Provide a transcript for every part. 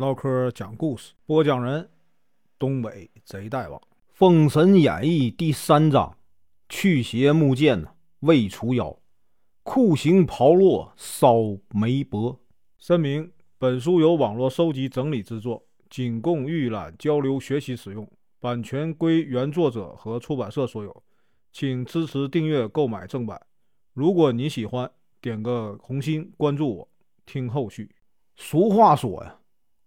唠嗑讲故事，播讲人：东北贼大王，《封神演义》第三章：去邪木剑呢，未除妖，酷刑炮烙烧眉脖。声明：本书由网络收集整理制作，仅供预览、交流、学习使用，版权归原作者和出版社所有，请支持订阅、购买正版。如果你喜欢，点个红心，关注我，听后续。俗话说呀。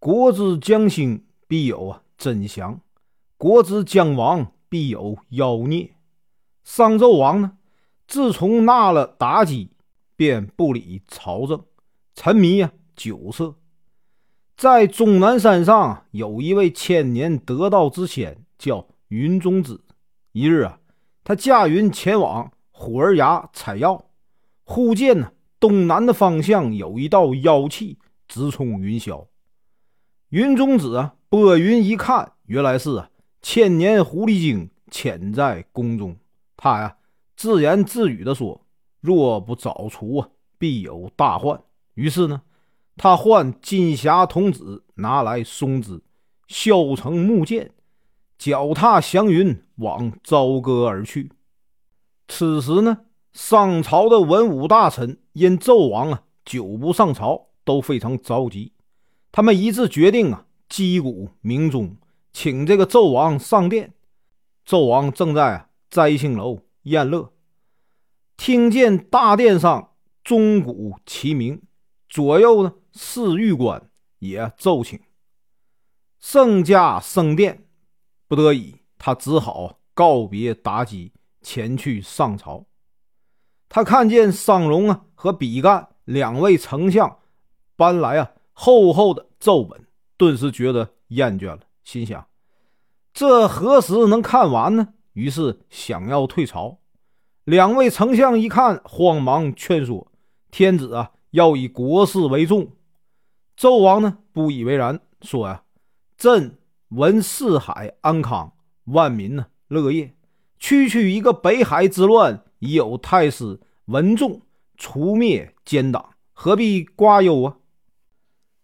国之将兴，必有啊真祥；国之将亡，必有妖孽。商纣王呢，自从纳了妲己，便不理朝政，沉迷啊酒色。在终南山上有一位千年得道之仙，叫云中子。一日啊，他驾云前往虎儿崖采药，忽见呢东南的方向有一道妖气直冲云霄。云中子啊，拨云一看，原来是啊千年狐狸精潜在宫中。他呀自言自语地说：“若不早除啊，必有大患。”于是呢，他唤金霞童子拿来松枝，削成木剑，脚踏祥云往朝歌而去。此时呢，上朝的文武大臣因纣王啊久不上朝，都非常着急。他们一致决定啊，击鼓鸣钟，请这个纣王上殿。纣王正在啊摘星楼宴乐，听见大殿上钟鼓齐鸣，左右呢侍御官也奏请。圣驾升殿，不得已，他只好告别妲己，前去上朝。他看见商容啊和比干两位丞相搬来啊。厚厚的奏本，顿时觉得厌倦了，心想：这何时能看完呢？于是想要退朝。两位丞相一看，慌忙劝说：“天子啊，要以国事为重。”纣王呢，不以为然，说：“呀，朕闻四海安康，万民呢乐业，区区一个北海之乱，已有太师文仲除灭奸党，何必挂忧啊？”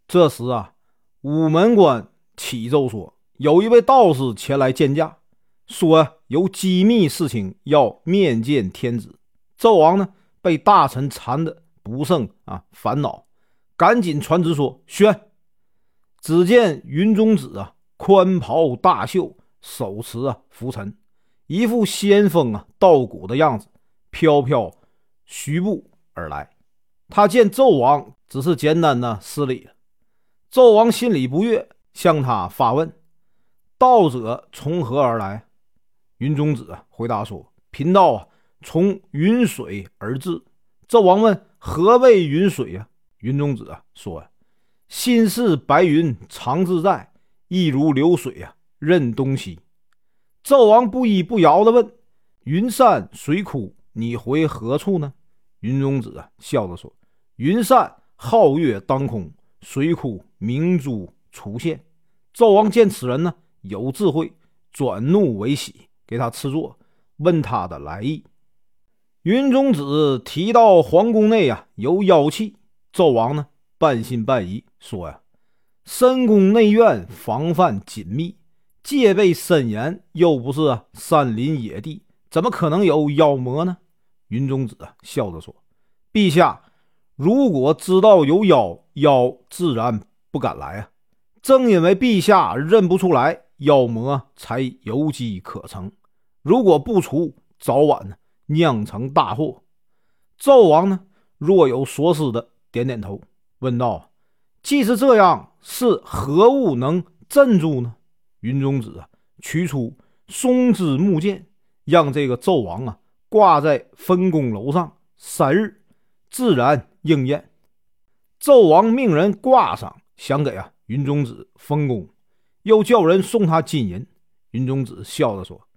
这时啊，午门关启奏说，有一位道士前来见驾，说有机密事情要面见天子。纣王呢，被大臣缠得不胜啊烦恼，赶紧传旨说宣。只见云中子啊，宽袍大袖，手持啊拂尘，一副仙风啊道骨的样子，飘飘徐步而来。他见纣王，只是简单的施礼。纣王心里不悦，向他发问：“道者从何而来？”云中子回答说：“贫道啊，从云水而至。”纣王问：“何谓云水啊？”云中子说：“心似白云常自在，意如流水啊，任东西。”纣王不依不饶地问：“云山水枯，你回何处呢？”云中子笑着说：“云散皓月当空。”水库明珠出现，纣王见此人呢有智慧，转怒为喜，给他赐座，问他的来意。云中子提到皇宫内啊有妖气，纣王呢半信半疑，说呀：深宫内院防范紧密，戒备森严，又不是山林野地，怎么可能有妖魔呢？云中子笑着说：“陛下。”如果知道有妖，妖自然不敢来啊！正因为陛下认不出来妖魔，才有机可乘。如果不除，早晚呢酿成大祸。纣王呢若有所思的点点头，问道：“既是这样，是何物能镇住呢？”云中子啊，取出松枝木剑，让这个纣王啊挂在分宫楼上三日，自然。应验，纣王命人挂上，想给啊云中子封功，又叫人送他金银。云中子笑着说：“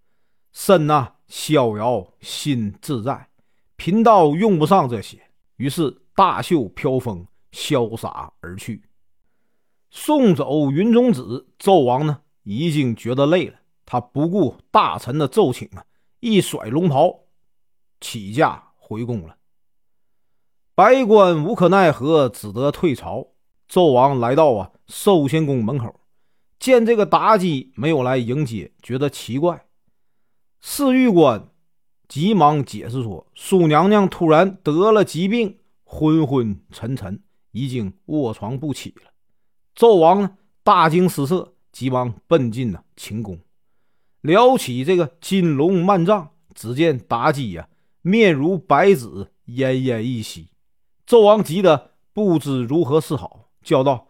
身呐逍遥，心自在，贫道用不上这些。”于是大袖飘风，潇洒而去。送走云中子，纣王呢已经觉得累了，他不顾大臣的奏请啊，一甩龙袍，起驾回宫了。白官无可奈何，只得退朝。纣王来到啊寿仙宫门口，见这个妲己没有来迎接，觉得奇怪。侍御官急忙解释说：“苏娘娘突然得了疾病，昏昏沉沉，已经卧床不起了。”纣王呢大惊失色，急忙奔进了寝宫，撩起这个金龙幔帐，只见妲己呀面如白纸，奄奄一息。纣王急得不知如何是好，叫道：“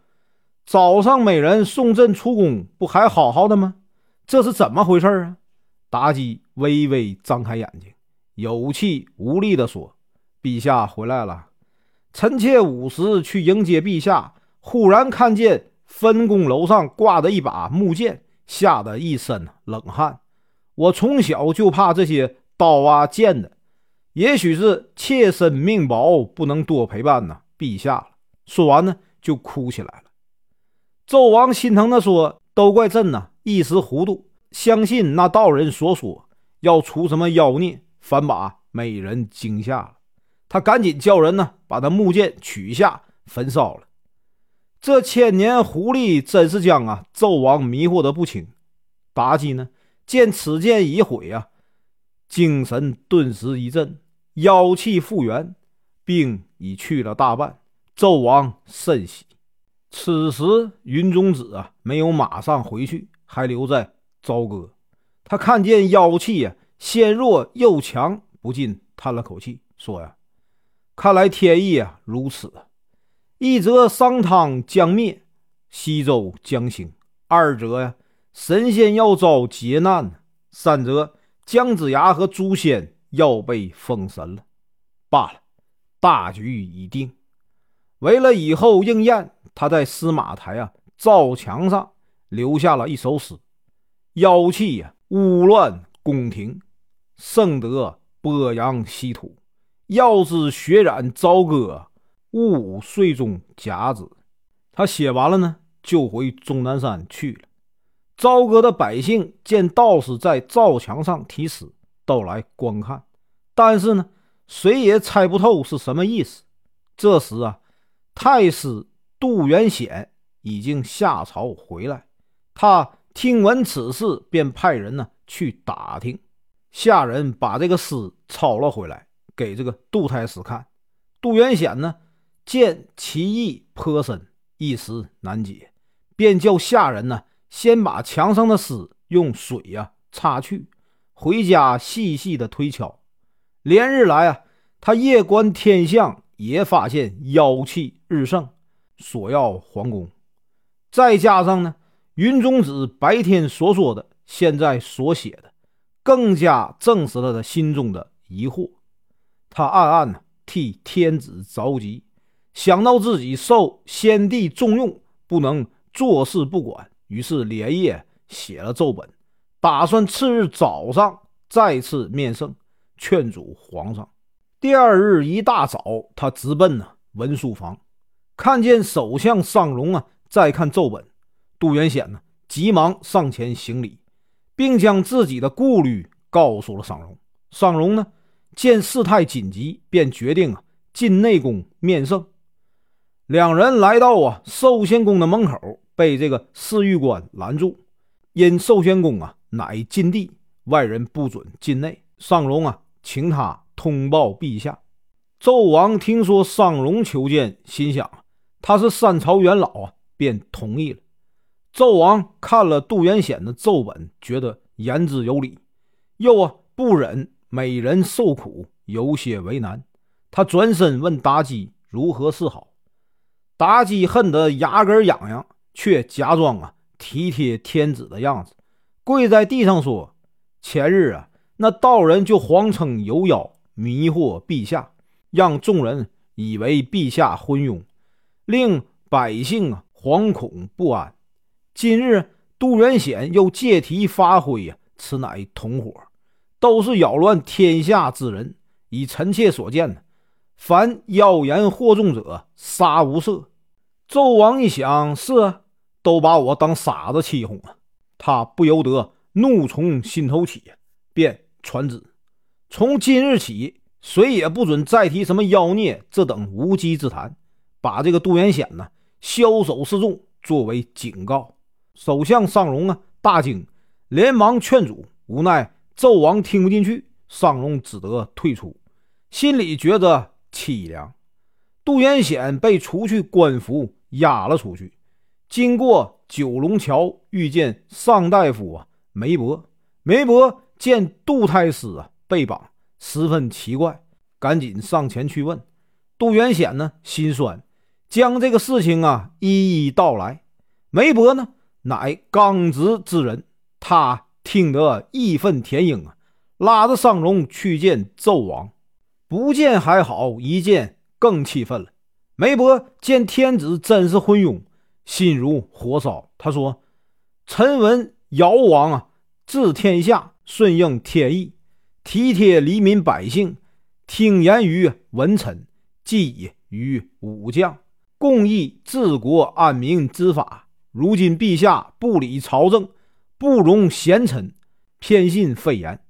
早上美人送朕出宫，不还好好的吗？这是怎么回事啊？”妲己微微张开眼睛，有气无力地说：“陛下回来了。臣妾午时去迎接陛下，忽然看见分宫楼上挂着一把木剑，吓得一身冷汗。我从小就怕这些刀啊剑的，也许是妾身命薄，不能多陪伴呢陛下了。”说完呢，就哭起来了。纣王心疼地说：“都怪朕呐，一时糊涂。”相信那道人所说，要出什么妖孽，反把美人惊吓了。他赶紧叫人呢，把那木剑取下，焚烧了。这千年狐狸真是将啊纣王迷惑的不轻。妲己呢，见此剑已毁啊，精神顿时一振，妖气复原，病已去了大半。纣王甚喜。此时云中子啊，没有马上回去，还留在。朝歌，他看见妖气呀，先弱又强，不禁叹了口气，说：“呀，看来天意啊如此。一则商汤将灭，西周将兴；二则呀，神仙要遭劫难；三则姜子牙和诛仙要被封神了。罢了，大局已定。为了以后应验，他在司马台啊灶墙上留下了一首诗。”妖气呀，污乱宫廷，圣德播扬稀土。要知血染朝歌，勿岁中甲子。他写完了呢，就回终南山去了。朝歌的百姓见道士在灶墙上题诗，都来观看，但是呢，谁也猜不透是什么意思。这时啊，太师杜元显已经下朝回来，他。听闻此事，便派人呢去打听。下人把这个诗抄了回来，给这个杜太师看。杜元显呢见其意颇深，一时难解，便叫下人呢先把墙上的诗用水呀擦去，回家细细的推敲。连日来啊，他夜观天象，也发现妖气日盛，索要皇宫。再加上呢。云中子白天所说的，现在所写的，更加证实了他心中的疑惑。他暗暗呢替天子着急，想到自己受先帝重用，不能坐视不管，于是连夜写了奏本，打算次日早上再次面圣，劝阻皇上。第二日一大早，他直奔呢文书房，看见首相尚荣啊在看奏本。杜元显呢，急忙上前行礼，并将自己的顾虑告诉了尚荣。尚荣呢，见事态紧急，便决定啊进内宫面圣。两人来到啊寿仙宫的门口，被这个侍御官拦住，因寿仙宫啊乃禁地，外人不准进内。尚荣啊，请他通报陛下。纣王听说尚荣求见，心想他是三朝元老啊，便同意了。纣王看了杜元显的奏本，觉得言之有理，又啊不忍美人受苦，有些为难。他转身问妲己如何是好。妲己恨得牙根痒痒，却假装啊体贴天子的样子，跪在地上说：“前日啊，那道人就谎称有妖，迷惑陛下，让众人以为陛下昏庸，令百姓啊惶恐不安。”今日杜元显又借题发挥呀，此乃同伙，都是扰乱天下之人。以臣妾所见呢，凡妖言惑众者，杀无赦。纣王一想，是啊，都把我当傻子欺哄啊，他不由得怒从心头起，便传旨：从今日起，谁也不准再提什么妖孽这等无稽之谈，把这个杜元显呢枭首示众，作为警告。首相尚荣啊，大惊，连忙劝阻，无奈纣王听不进去，尚荣只得退出，心里觉得凄凉。杜元显被除去官服，押了出去，经过九龙桥，遇见尚大夫啊梅伯。梅伯见杜太师啊被绑，十分奇怪，赶紧上前去问。杜元显呢心酸，将这个事情啊一一道来。梅伯呢？乃刚直之人，他听得义愤填膺啊，拉着尚荣去见纣王。不见还好，一见更气愤了。梅伯见天子真是昏庸，心如火烧。他说：“臣闻尧王啊，治天下顺应天意，体贴黎民百姓，听言于文臣，计于武将，共议治国安民之法。”如今陛下不理朝政，不容贤臣，偏信非言。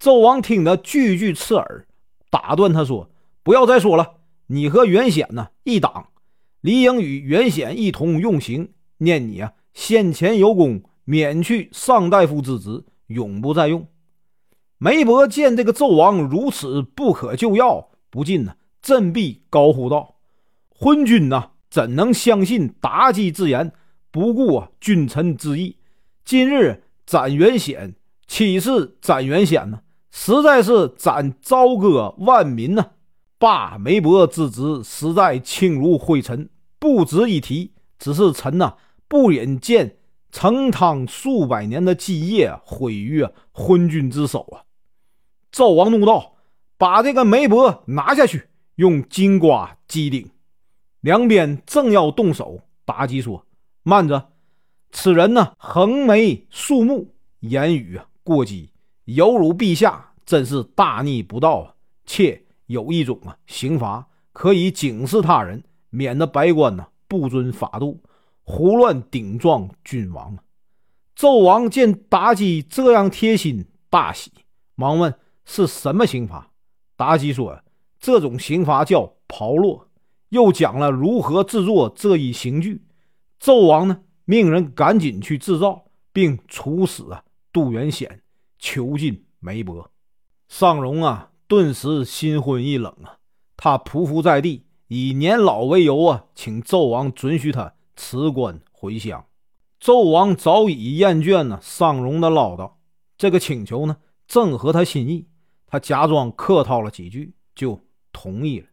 纣王听得句句刺耳，打断他说：“不要再说了，你和袁显呢一党，理应与袁显一同用刑。念你啊先前有功，免去上大夫之职，永不再用。”梅伯见这个纣王如此不可救药，不禁呢振臂高呼道：“昏君呐，怎能相信妲己之言？”不顾啊君臣之义，今日斩袁显，岂是斩袁显呢？实在是斩朝歌万民呐！罢梅伯之职，实在轻如灰尘，不值一提。只是臣呐，不忍见成汤数百年的基业毁于昏君之手啊！赵王怒道：“把这个梅伯拿下去，用金瓜击顶。”两边正要动手，妲己说。慢着，此人呢横眉竖目，言语过激，有辱陛下，真是大逆不道啊！妾有一种啊刑罚，可以警示他人，免得百官呢不遵法度，胡乱顶撞君王！纣王见妲己这样贴心，大喜，忙问是什么刑罚。妲己说：“这种刑罚叫炮烙。”又讲了如何制作这一刑具。纣王呢，命人赶紧去制造，并处死啊杜元显，囚禁梅伯。尚荣啊，顿时心灰意冷啊，他匍匐在地，以年老为由啊，请纣王准许他辞官回乡。纣王早已厌倦了尚荣的唠叨，这个请求呢，正合他心意，他假装客套了几句，就同意了。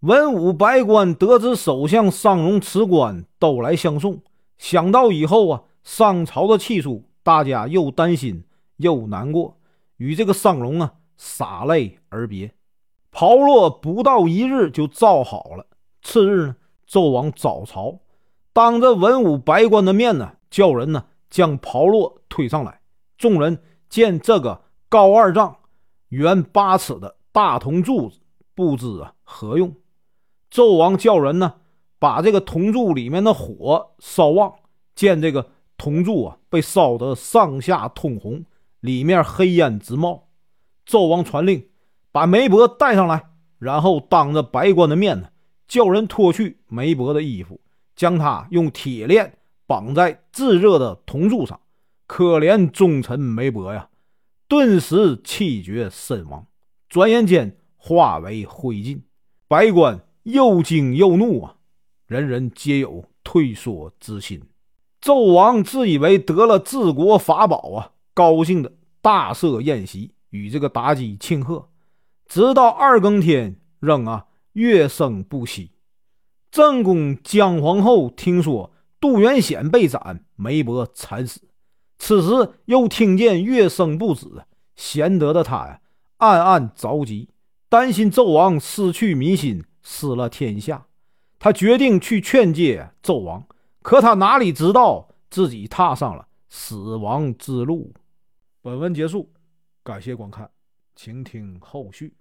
文武百官得知首相尚荣辞官，都来相送。想到以后啊，上朝的气数，大家又担心又难过，与这个尚荣啊洒泪而别。袍落不到一日就造好了。次日呢，纣王早朝，当着文武百官的面呢，叫人呢将袍落推上来。众人见这个高二丈、圆八尺的大铜柱子，不知啊何用。纣王叫人呢，把这个铜柱里面的火烧旺。见这个铜柱啊，被烧得上下通红，里面黑烟直冒。纣王传令，把梅伯带上来，然后当着白官的面呢，叫人脱去梅伯的衣服，将他用铁链绑在炙热的铜柱上。可怜忠臣梅伯呀，顿时气绝身亡，转眼间化为灰烬。白官。又惊又怒啊！人人皆有退缩之心。纣王自以为得了治国法宝啊，高兴的大设宴席，与这个妲己庆贺。直到二更天，仍啊乐声不息。正宫姜皇后听说杜元显被斩，梅伯惨死，此时又听见乐声不止，贤德的她呀，暗暗着急，担心纣王失去民心。失了天下，他决定去劝诫纣王，可他哪里知道自己踏上了死亡之路。本文结束，感谢观看，请听后续。